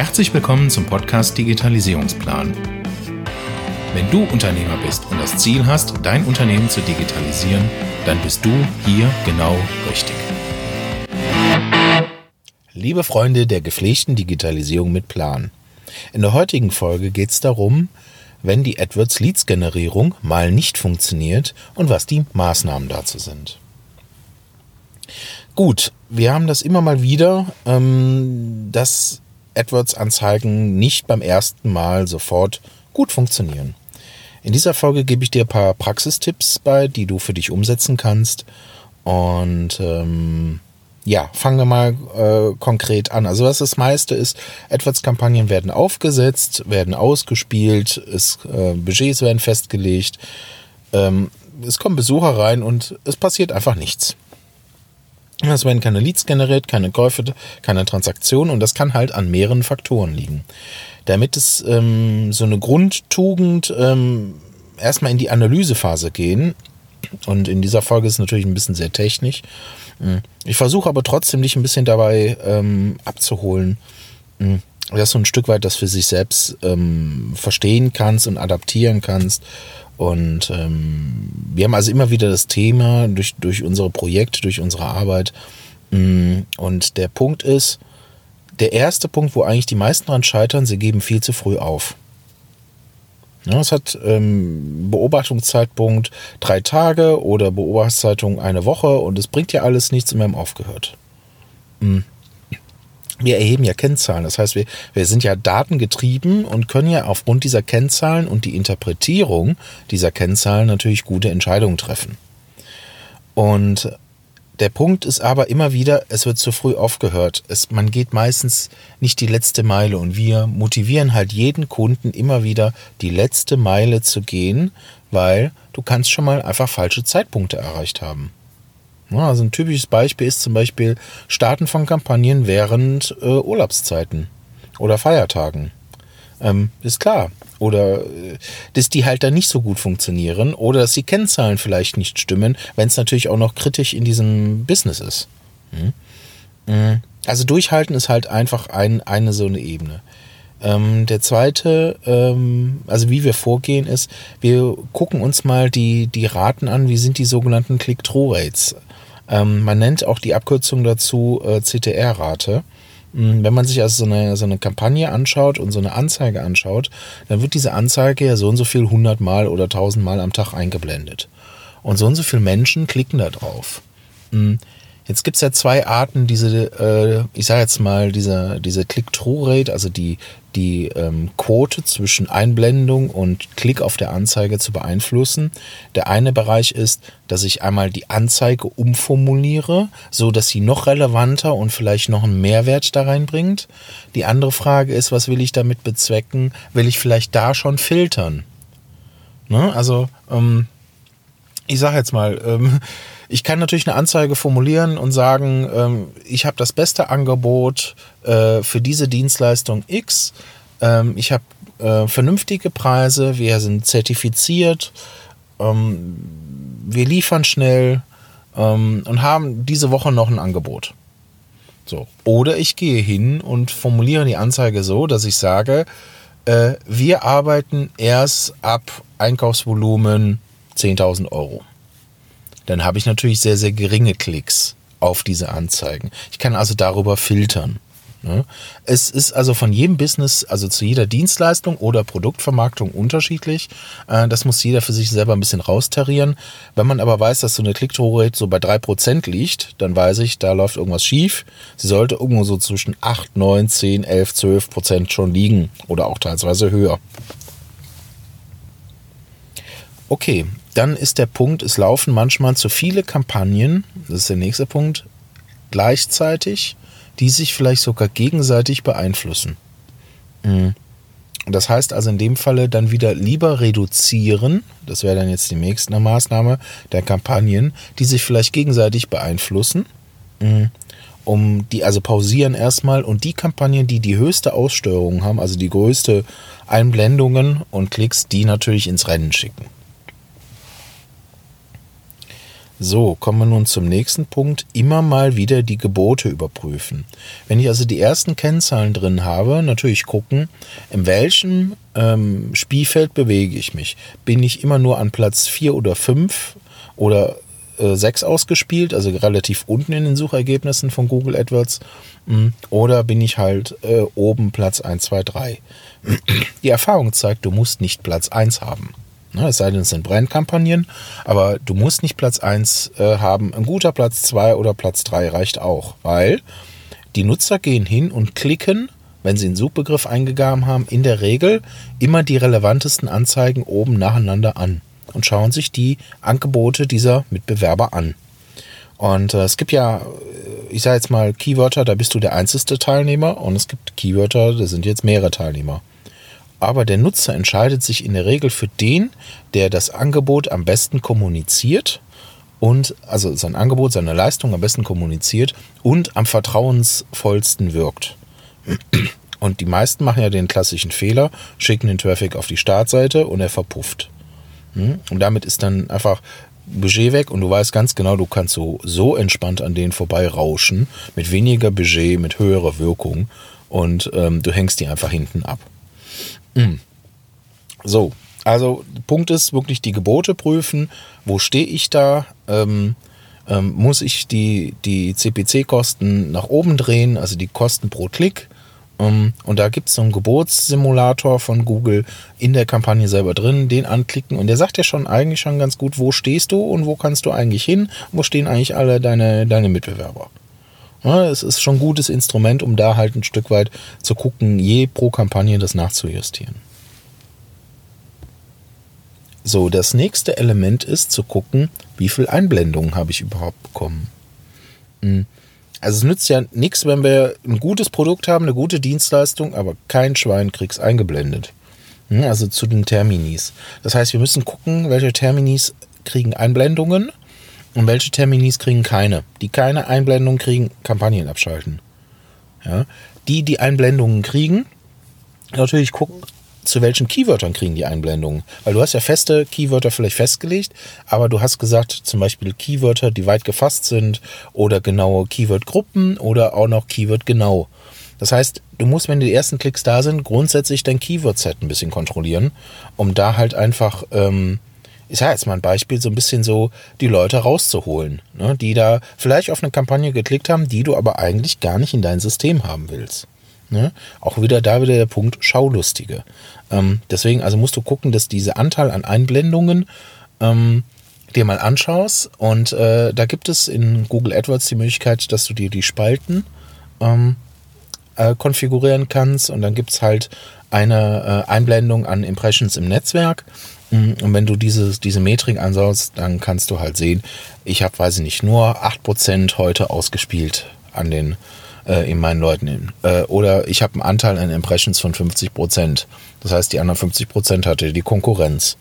Herzlich willkommen zum Podcast Digitalisierungsplan. Wenn du Unternehmer bist und das Ziel hast, dein Unternehmen zu digitalisieren, dann bist du hier genau richtig. Liebe Freunde der gepflegten Digitalisierung mit Plan. In der heutigen Folge geht es darum, wenn die AdWords Leads Generierung mal nicht funktioniert und was die Maßnahmen dazu sind. Gut, wir haben das immer mal wieder, ähm, dass AdWords-Anzeigen nicht beim ersten Mal sofort gut funktionieren. In dieser Folge gebe ich dir ein paar Praxistipps bei, die du für dich umsetzen kannst. Und ähm, ja, fangen wir mal äh, konkret an. Also was das meiste ist, AdWords-Kampagnen werden aufgesetzt, werden ausgespielt, es, äh, Budgets werden festgelegt, ähm, es kommen Besucher rein und es passiert einfach nichts. Es werden keine Leads generiert, keine Käufe, keine Transaktionen und das kann halt an mehreren Faktoren liegen. Damit es ähm, so eine Grundtugend ähm, erstmal in die Analysephase gehen, und in dieser Folge ist es natürlich ein bisschen sehr technisch. Hm. Ich versuche aber trotzdem dich ein bisschen dabei ähm, abzuholen, hm, dass du ein Stück weit das für sich selbst ähm, verstehen kannst und adaptieren kannst und ähm, wir haben also immer wieder das Thema durch, durch unsere Projekte, durch unsere Arbeit. Mm, und der Punkt ist, der erste Punkt, wo eigentlich die meisten dran scheitern, sie geben viel zu früh auf. Ja, es hat ähm, Beobachtungszeitpunkt drei Tage oder Beobachtungszeitung eine Woche und es bringt ja alles nichts und wir haben aufgehört. Mhm wir erheben ja Kennzahlen. Das heißt, wir, wir sind ja datengetrieben und können ja aufgrund dieser Kennzahlen und die Interpretierung dieser Kennzahlen natürlich gute Entscheidungen treffen. Und der Punkt ist aber immer wieder, es wird zu früh aufgehört. Es, man geht meistens nicht die letzte Meile und wir motivieren halt jeden Kunden immer wieder, die letzte Meile zu gehen, weil du kannst schon mal einfach falsche Zeitpunkte erreicht haben. Also ein typisches Beispiel ist zum Beispiel Starten von Kampagnen während äh, Urlaubszeiten oder Feiertagen. Ähm, ist klar. Oder äh, dass die halt dann nicht so gut funktionieren oder dass die Kennzahlen vielleicht nicht stimmen, wenn es natürlich auch noch kritisch in diesem Business ist. Hm? hm. Also durchhalten ist halt einfach ein, eine so eine Ebene. Ähm, der zweite, ähm, also wie wir vorgehen, ist, wir gucken uns mal die, die Raten an, wie sind die sogenannten Click-Through-Rates. Ähm, man nennt auch die Abkürzung dazu äh, CTR-Rate. Hm, wenn man sich also so eine, so eine Kampagne anschaut und so eine Anzeige anschaut, dann wird diese Anzeige ja so und so viel 100 Mal oder 1000 Mal am Tag eingeblendet. Und so und so viele Menschen klicken da drauf. Hm, Jetzt gibt es ja zwei Arten, diese, äh, ich sage jetzt mal, diese, diese Click-Through-Rate, also die, die ähm, Quote zwischen Einblendung und Klick auf der Anzeige zu beeinflussen. Der eine Bereich ist, dass ich einmal die Anzeige umformuliere, so dass sie noch relevanter und vielleicht noch einen Mehrwert da reinbringt. Die andere Frage ist, was will ich damit bezwecken? Will ich vielleicht da schon filtern? Ne? Also, ähm, ich sage jetzt mal, ähm, ich kann natürlich eine Anzeige formulieren und sagen, ähm, ich habe das beste Angebot äh, für diese Dienstleistung X. Ähm, ich habe äh, vernünftige Preise, wir sind zertifiziert, ähm, wir liefern schnell ähm, und haben diese Woche noch ein Angebot. So. Oder ich gehe hin und formuliere die Anzeige so, dass ich sage, äh, wir arbeiten erst ab Einkaufsvolumen 10.000 Euro dann habe ich natürlich sehr, sehr geringe Klicks auf diese Anzeigen. Ich kann also darüber filtern. Ne? Es ist also von jedem Business, also zu jeder Dienstleistung oder Produktvermarktung unterschiedlich. Äh, das muss jeder für sich selber ein bisschen raustarieren. Wenn man aber weiß, dass so eine Click-Through-Rate so bei 3% liegt, dann weiß ich, da läuft irgendwas schief. Sie sollte irgendwo so zwischen 8, 9, 10, 11, 12% schon liegen oder auch teilweise höher. Okay, dann ist der Punkt, es laufen manchmal zu viele Kampagnen, das ist der nächste Punkt, gleichzeitig, die sich vielleicht sogar gegenseitig beeinflussen. Mhm. Das heißt also in dem Falle dann wieder lieber reduzieren, das wäre dann jetzt die nächste Maßnahme der Kampagnen, die sich vielleicht gegenseitig beeinflussen, mhm. um die also pausieren erstmal und die Kampagnen, die die höchste Aussteuerung haben, also die größte Einblendungen und Klicks, die natürlich ins Rennen schicken. So, kommen wir nun zum nächsten Punkt. Immer mal wieder die Gebote überprüfen. Wenn ich also die ersten Kennzahlen drin habe, natürlich gucken, in welchem ähm, Spielfeld bewege ich mich. Bin ich immer nur an Platz 4 oder 5 oder äh, 6 ausgespielt, also relativ unten in den Suchergebnissen von Google AdWords, hm, oder bin ich halt äh, oben Platz 1, 2, 3. Die Erfahrung zeigt, du musst nicht Platz 1 haben. Ne, es sei denn, es sind Brandkampagnen, aber du musst nicht Platz 1 äh, haben. Ein guter Platz 2 oder Platz 3 reicht auch, weil die Nutzer gehen hin und klicken, wenn sie einen Suchbegriff eingegeben haben, in der Regel immer die relevantesten Anzeigen oben nacheinander an und schauen sich die Angebote dieser Mitbewerber an. Und äh, es gibt ja, äh, ich sage jetzt mal Keywörter, da bist du der einzige Teilnehmer und es gibt Keywörter, da sind jetzt mehrere Teilnehmer aber der Nutzer entscheidet sich in der Regel für den, der das Angebot am besten kommuniziert und also sein Angebot, seine Leistung am besten kommuniziert und am vertrauensvollsten wirkt. Und die meisten machen ja den klassischen Fehler, schicken den Traffic auf die Startseite und er verpufft. Hm? Und damit ist dann einfach Budget weg und du weißt ganz genau, du kannst so, so entspannt an denen vorbei rauschen, mit weniger Budget, mit höherer Wirkung und ähm, du hängst die einfach hinten ab. Mhm. So, also Punkt ist wirklich die Gebote prüfen. Wo stehe ich da? Ähm, ähm, muss ich die, die CPC-Kosten nach oben drehen, also die Kosten pro Klick? Ähm, und da gibt es so einen Geburtssimulator von Google in der Kampagne selber drin, den anklicken und der sagt ja schon eigentlich schon ganz gut, wo stehst du und wo kannst du eigentlich hin, wo stehen eigentlich alle deine, deine Mitbewerber. Ja, es ist schon ein gutes Instrument, um da halt ein Stück weit zu gucken, je pro Kampagne das nachzujustieren. So, das nächste Element ist zu gucken, wie viel Einblendungen habe ich überhaupt bekommen. Hm. Also es nützt ja nichts, wenn wir ein gutes Produkt haben, eine gute Dienstleistung, aber kein Schwein kriegt es eingeblendet. Hm, also zu den Terminis. Das heißt, wir müssen gucken, welche Terminis kriegen Einblendungen und welche Terminis kriegen keine? Die keine Einblendung kriegen, Kampagnen abschalten. Ja? Die, die Einblendungen kriegen, natürlich gucken, zu welchen Keywörtern kriegen die Einblendungen. Weil du hast ja feste Keywörter vielleicht festgelegt, aber du hast gesagt, zum Beispiel Keywörter, die weit gefasst sind oder genaue Keyword-Gruppen oder auch noch Keyword genau. Das heißt, du musst, wenn die ersten Klicks da sind, grundsätzlich dein Keyword-Set ein bisschen kontrollieren, um da halt einfach ähm, ich sage jetzt mal ein Beispiel, so ein bisschen so die Leute rauszuholen, ne, die da vielleicht auf eine Kampagne geklickt haben, die du aber eigentlich gar nicht in dein System haben willst. Ne? Auch wieder da wieder der Punkt Schaulustige. Ähm, deswegen also musst du gucken, dass diese Anteil an Einblendungen ähm, dir mal anschaust und äh, da gibt es in Google AdWords die Möglichkeit, dass du dir die Spalten ähm, äh, konfigurieren kannst und dann gibt es halt eine äh, Einblendung an Impressions im Netzwerk. Und wenn du diese, diese Metrik anschaust, dann kannst du halt sehen, ich habe, weiß ich nicht, nur 8% heute ausgespielt an den äh, in meinen Leuten. Äh, oder ich habe einen Anteil an Impressions von 50%. Das heißt, die anderen 50% hatte die Konkurrenz.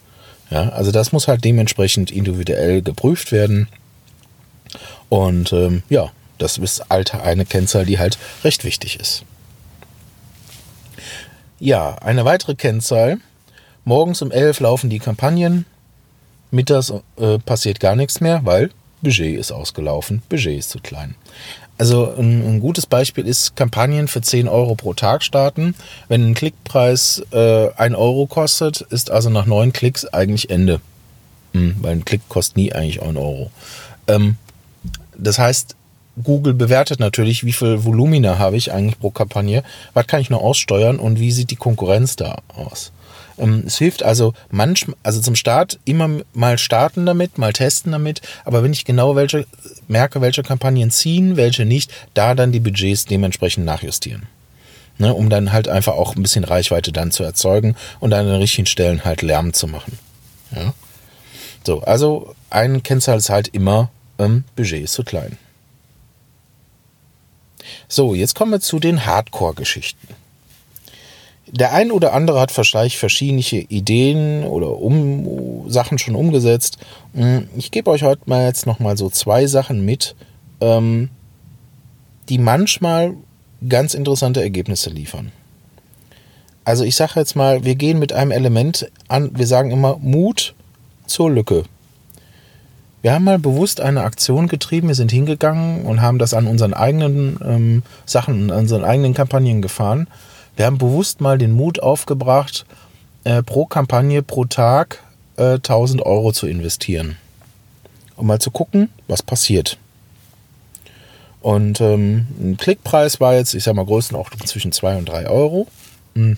Ja, also das muss halt dementsprechend individuell geprüft werden. Und ähm, ja, das ist alte eine Kennzahl, die halt recht wichtig ist. Ja, eine weitere Kennzahl Morgens um 11 laufen die Kampagnen. Mittags äh, passiert gar nichts mehr, weil Budget ist ausgelaufen, Budget ist zu klein. Also ein, ein, gutes Beispiel ist Kampagnen für 10 Euro pro Tag starten. Wenn ein Klickpreis äh, 1 Euro kostet, ist also nach 9 Klicks eigentlich Ende. Hm, weil ein Klick kostet nie eigentlich 1 Euro. Ähm, das heißt, Google bewertet natürlich, wie viel Volumina habe ich eigentlich pro Kampagne, was kann ich noch aussteuern und wie sieht die Konkurrenz da aus. Ähm, es hilft also manchmal, also zum Start immer mal starten damit, mal testen damit, aber wenn ich genau welche merke, welche Kampagnen ziehen, welche nicht, da dann die Budgets dementsprechend nachjustieren. Ne, um dann halt einfach auch ein bisschen Reichweite dann zu erzeugen und an den richtigen Stellen halt Lärm zu machen. Ja. So, also ein Kennzahl ist halt immer, ähm, Budget ist zu klein. So, jetzt kommen wir zu den Hardcore-Geschichten. Der ein oder andere hat vielleicht verschiedene Ideen oder um, Sachen schon umgesetzt. Hm, ich gebe euch heute mal jetzt nochmal so zwei Sachen mit, ähm, die manchmal ganz interessante Ergebnisse liefern. Also ich sage jetzt mal, wir gehen mit einem Element an, wir sagen immer Mut zur Lücke. Wir haben mal bewusst eine Aktion getrieben. Wir sind hingegangen und haben das an unseren eigenen ähm, Sachen, an unseren eigenen Kampagnen gefahren. Wir haben bewusst mal den Mut aufgebracht, äh, pro Kampagne pro Tag äh, 1000 Euro zu investieren. Um mal zu gucken, was passiert. Und ähm, ein Klickpreis war jetzt, ich sag mal, Größenordnung zwischen 2 und 3 Euro. Mhm.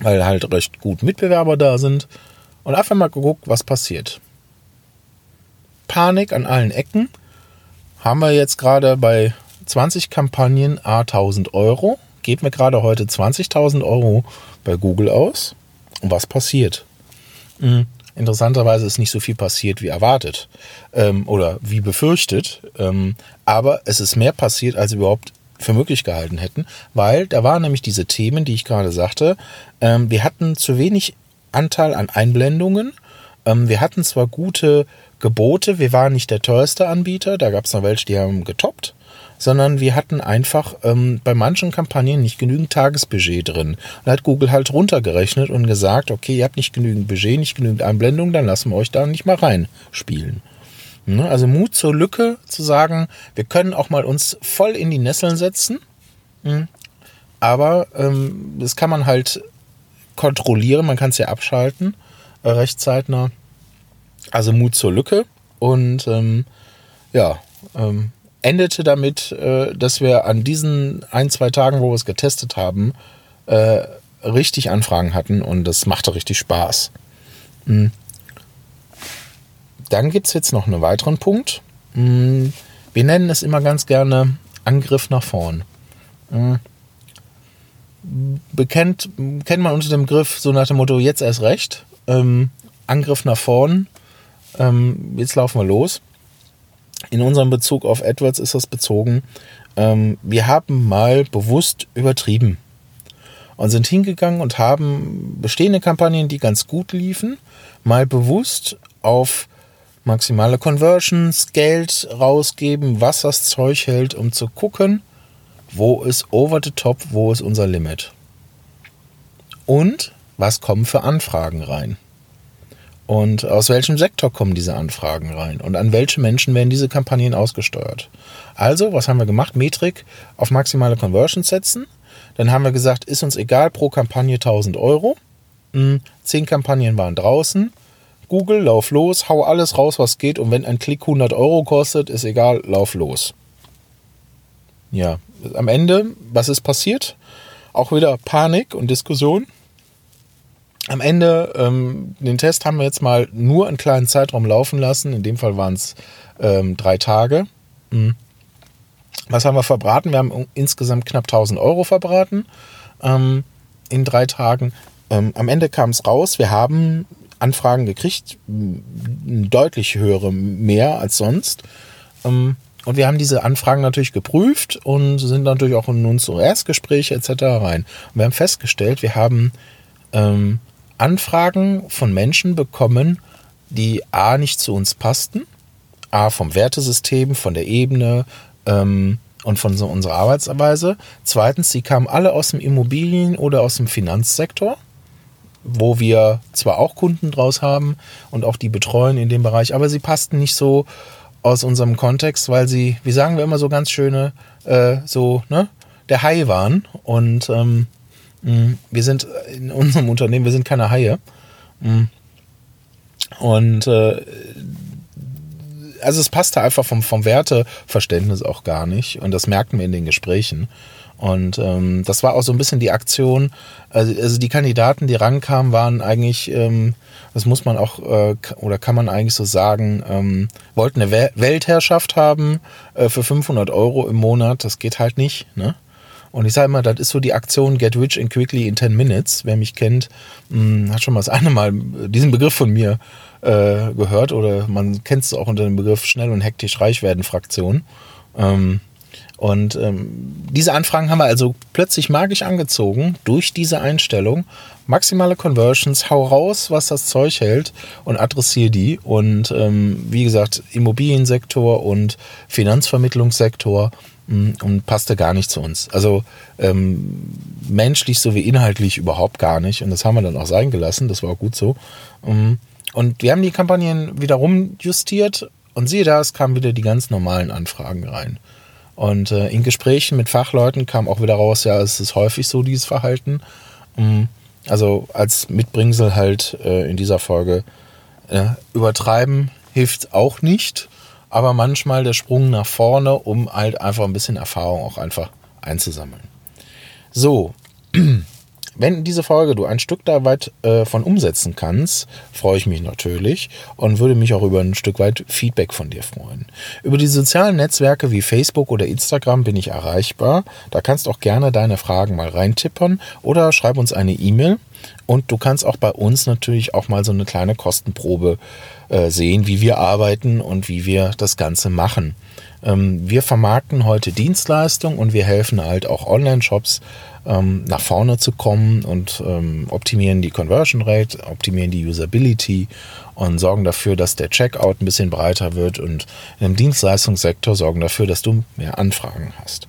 Weil halt recht gut Mitbewerber da sind. Und einfach mal geguckt, was passiert. Panik an allen Ecken. Haben wir jetzt gerade bei 20 Kampagnen A 1000 Euro. Gebt mir gerade heute 20.000 Euro bei Google aus. Und was passiert? Mhm. Interessanterweise ist nicht so viel passiert wie erwartet ähm, oder wie befürchtet. Ähm, aber es ist mehr passiert, als überhaupt für möglich gehalten hätten, weil da waren nämlich diese Themen, die ich gerade sagte. Ähm, wir hatten zu wenig Anteil an Einblendungen. Ähm, wir hatten zwar gute Gebote, wir waren nicht der teuerste Anbieter, da gab es noch welche, die haben getoppt sondern wir hatten einfach ähm, bei manchen Kampagnen nicht genügend Tagesbudget drin. Und da hat Google halt runtergerechnet und gesagt, okay, ihr habt nicht genügend Budget, nicht genügend Einblendung, dann lassen wir euch da nicht mal reinspielen. Ne? Also Mut zur Lücke zu sagen, wir können auch mal uns voll in die Nesseln setzen, hm? aber ähm, das kann man halt kontrollieren, man kann es ja abschalten, äh, recht. Also Mut zur Lücke und ähm, ja, ähm, endete damit, äh, dass wir an diesen ein, zwei Tagen, wo wir es getestet haben, äh, richtig Anfragen hatten und das machte richtig Spaß. Mhm. Dann gibt es jetzt noch einen weiteren Punkt. Mhm. Wir nennen es immer ganz gerne Angriff nach vorn. Mhm. Bekennt, kennt man unter dem Begriff so nach dem Motto, jetzt erst recht. Ähm, Angriff nach vorn. Ähm, jetzt laufen wir los in unserem Bezug auf AdWords ist das bezogen, ähm, wir haben mal bewusst übertrieben und sind hingegangen und haben bestehende Kampagnen, die ganz gut liefen, mal bewusst auf maximale Conversions, Geld rausgeben, was das Zeug hält, um zu gucken, wo ist over the top, wo ist unser Limit. Und was kommen für Anfragen rein. Und aus welchem Sektor kommen diese Anfragen rein? Und an welche Menschen werden diese Kampagnen ausgesteuert? Also, was haben wir gemacht? Metrik auf maximale Conversions setzen. Dann haben wir gesagt, ist uns egal, pro Kampagne 1000 Euro. Hm, zehn Kampagnen waren draußen. Google, lauf los, hau alles raus, was geht. Und wenn ein Klick 100 Euro kostet, ist egal, lauf los. Ja, am Ende, was ist passiert? Auch wieder Panik und Diskussion am Ende, ähm, den Test haben wir jetzt mal nur einen kleinen Zeitraum laufen lassen. In dem Fall waren es ähm, drei Tage. Mhm. Was haben wir verbraten? Wir haben insgesamt knapp 1000 Euro verbraten ähm, in drei Tagen. Ähm, am Ende kam es raus, wir haben Anfragen gekriegt, deutlich höhere mehr als sonst. Ähm, und wir haben diese Anfragen natürlich geprüft und sind natürlich auch in unsere Erstgespräche etc. rein. Und wir haben festgestellt, wir haben ähm, Anfragen von Menschen bekommen, die A nicht zu uns passten, A vom Wertesystem, von der Ebene ähm, und von so unserer Arbeitsweise. Zweitens, sie kamen alle aus dem Immobilien- oder aus dem Finanzsektor, wo wir zwar auch Kunden draus haben und auch die betreuen in dem Bereich, aber sie passten nicht so aus unserem Kontext, weil sie, wie sagen wir immer so ganz schöne, äh, so, ne, der Hai waren und ähm. Wir sind in unserem Unternehmen, wir sind keine Haie. Mhm. Und äh, also es passte einfach vom, vom Werteverständnis auch gar nicht. Und das merkten wir in den Gesprächen. Und ähm, das war auch so ein bisschen die Aktion. Also, also die Kandidaten, die rankamen, waren eigentlich, ähm, das muss man auch, äh, oder kann man eigentlich so sagen, ähm, wollten eine Weltherrschaft haben äh, für 500 Euro im Monat. Das geht halt nicht. Ne? Und ich sage immer, das ist so die Aktion Get Rich and Quickly in 10 Minutes. Wer mich kennt, mh, hm, hat schon mal das eine Mal diesen Begriff von mir äh, gehört oder man kennt es auch unter dem Begriff schnell und hektisch reich werden Fraktion. Ähm, und ähm, diese Anfragen haben wir also plötzlich magisch angezogen durch diese Einstellung. Maximale Conversions, hau raus, was das Zeug hält und adressiere die. Und ähm, wie gesagt, Immobiliensektor und Finanzvermittlungssektor und passte gar nicht zu uns. Also ähm, menschlich sowie inhaltlich überhaupt gar nicht. Und das haben wir dann auch sein gelassen. Das war auch gut so. Um, Und wir haben die Kampagnen wiederum justiert und siehe da, es kamen wieder die ganz normalen Anfragen rein. Und äh, in Gesprächen mit Fachleuten kam auch wieder raus, ja, es ist häufig so, dieses Verhalten. Mhm. Also als Mitbringsel halt äh, in dieser Folge äh, übertreiben hilft auch nicht, aber manchmal der Sprung nach vorne, um halt einfach ein bisschen Erfahrung auch einfach einzusammeln. So, wenn diese Folge du ein Stück da weit äh, von umsetzen kannst, freue ich mich natürlich und würde mich auch über ein Stück weit Feedback von dir freuen. Über die sozialen Netzwerke wie Facebook oder Instagram bin ich erreichbar. Da kannst auch gerne deine Fragen mal reintippern oder schreib uns eine E-Mail. Und du kannst auch bei uns natürlich auch mal so eine kleine Kostenprobe äh, sehen, wie wir arbeiten und wie wir das Ganze machen. Ähm, wir vermarkten heute Dienstleistungen und wir helfen halt auch Online-Shops ähm, nach vorne zu kommen und ähm, optimieren die Conversion Rate, optimieren die Usability und sorgen dafür, dass der Checkout ein bisschen breiter wird und im Dienstleistungssektor sorgen dafür, dass du mehr Anfragen hast.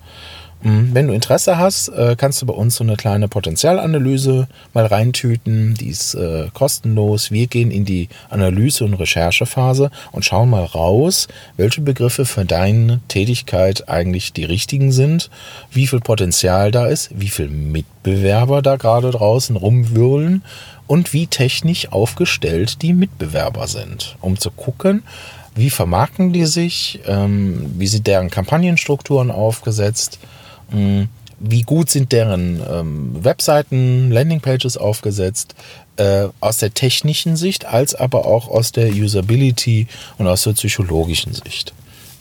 Mhm. Wenn du Interesse hast, äh, kannst du bei uns so eine kleine Potenzialanalyse mal reintüten. Die ist äh, kostenlos. Wir gehen in die Analyse- und Recherchephase und schauen mal raus, welche Begriffe für deine Tätigkeit eigentlich die richtigen sind, wie viel Potenzial da ist, wie viel Mitbewerber da gerade draußen rumwühlen und wie technisch aufgestellt die Mitbewerber sind, um zu gucken, wie vermarkten die sich, ähm, wie sind deren Kampagnenstrukturen aufgesetzt, wie gut sind deren ähm, Webseiten, Landingpages aufgesetzt, äh, aus der technischen Sicht, als aber auch aus der Usability und aus der psychologischen Sicht.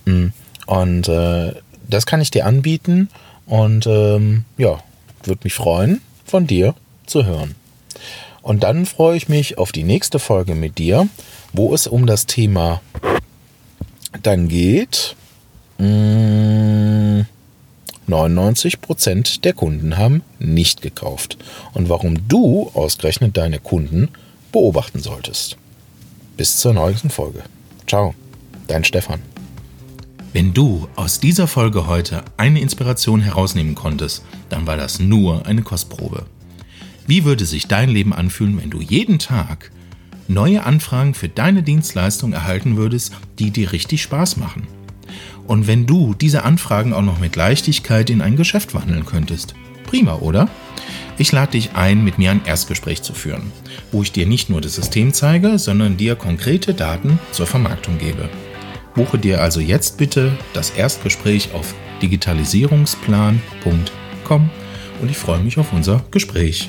Mhm. Und äh, das kann ich dir anbieten und ähm, ja, würde mich freuen, von dir zu hören. Und dann freue ich mich auf die nächste Folge mit dir, wo es um das Thema dann geht. Mh, 99% der Kunden haben nicht gekauft. Und warum du ausgerechnet deine Kunden beobachten solltest. Bis zur nächsten Folge. Ciao, dein Stefan. Wenn du aus dieser Folge heute eine Inspiration herausnehmen konntest, dann war das nur eine Kostprobe. Wie würde sich dein Leben anfühlen, wenn du jeden Tag neue Anfragen für deine Dienstleistung erhalten würdest, die dir richtig Spaß machen? Und wenn du diese Anfragen auch noch mit Leichtigkeit in ein Geschäft wandeln könntest. Prima, oder? Ich lade dich ein, mit mir ein Erstgespräch zu führen, wo ich dir nicht nur das System zeige, sondern dir konkrete Daten zur Vermarktung gebe. Buche dir also jetzt bitte das Erstgespräch auf digitalisierungsplan.com und ich freue mich auf unser Gespräch.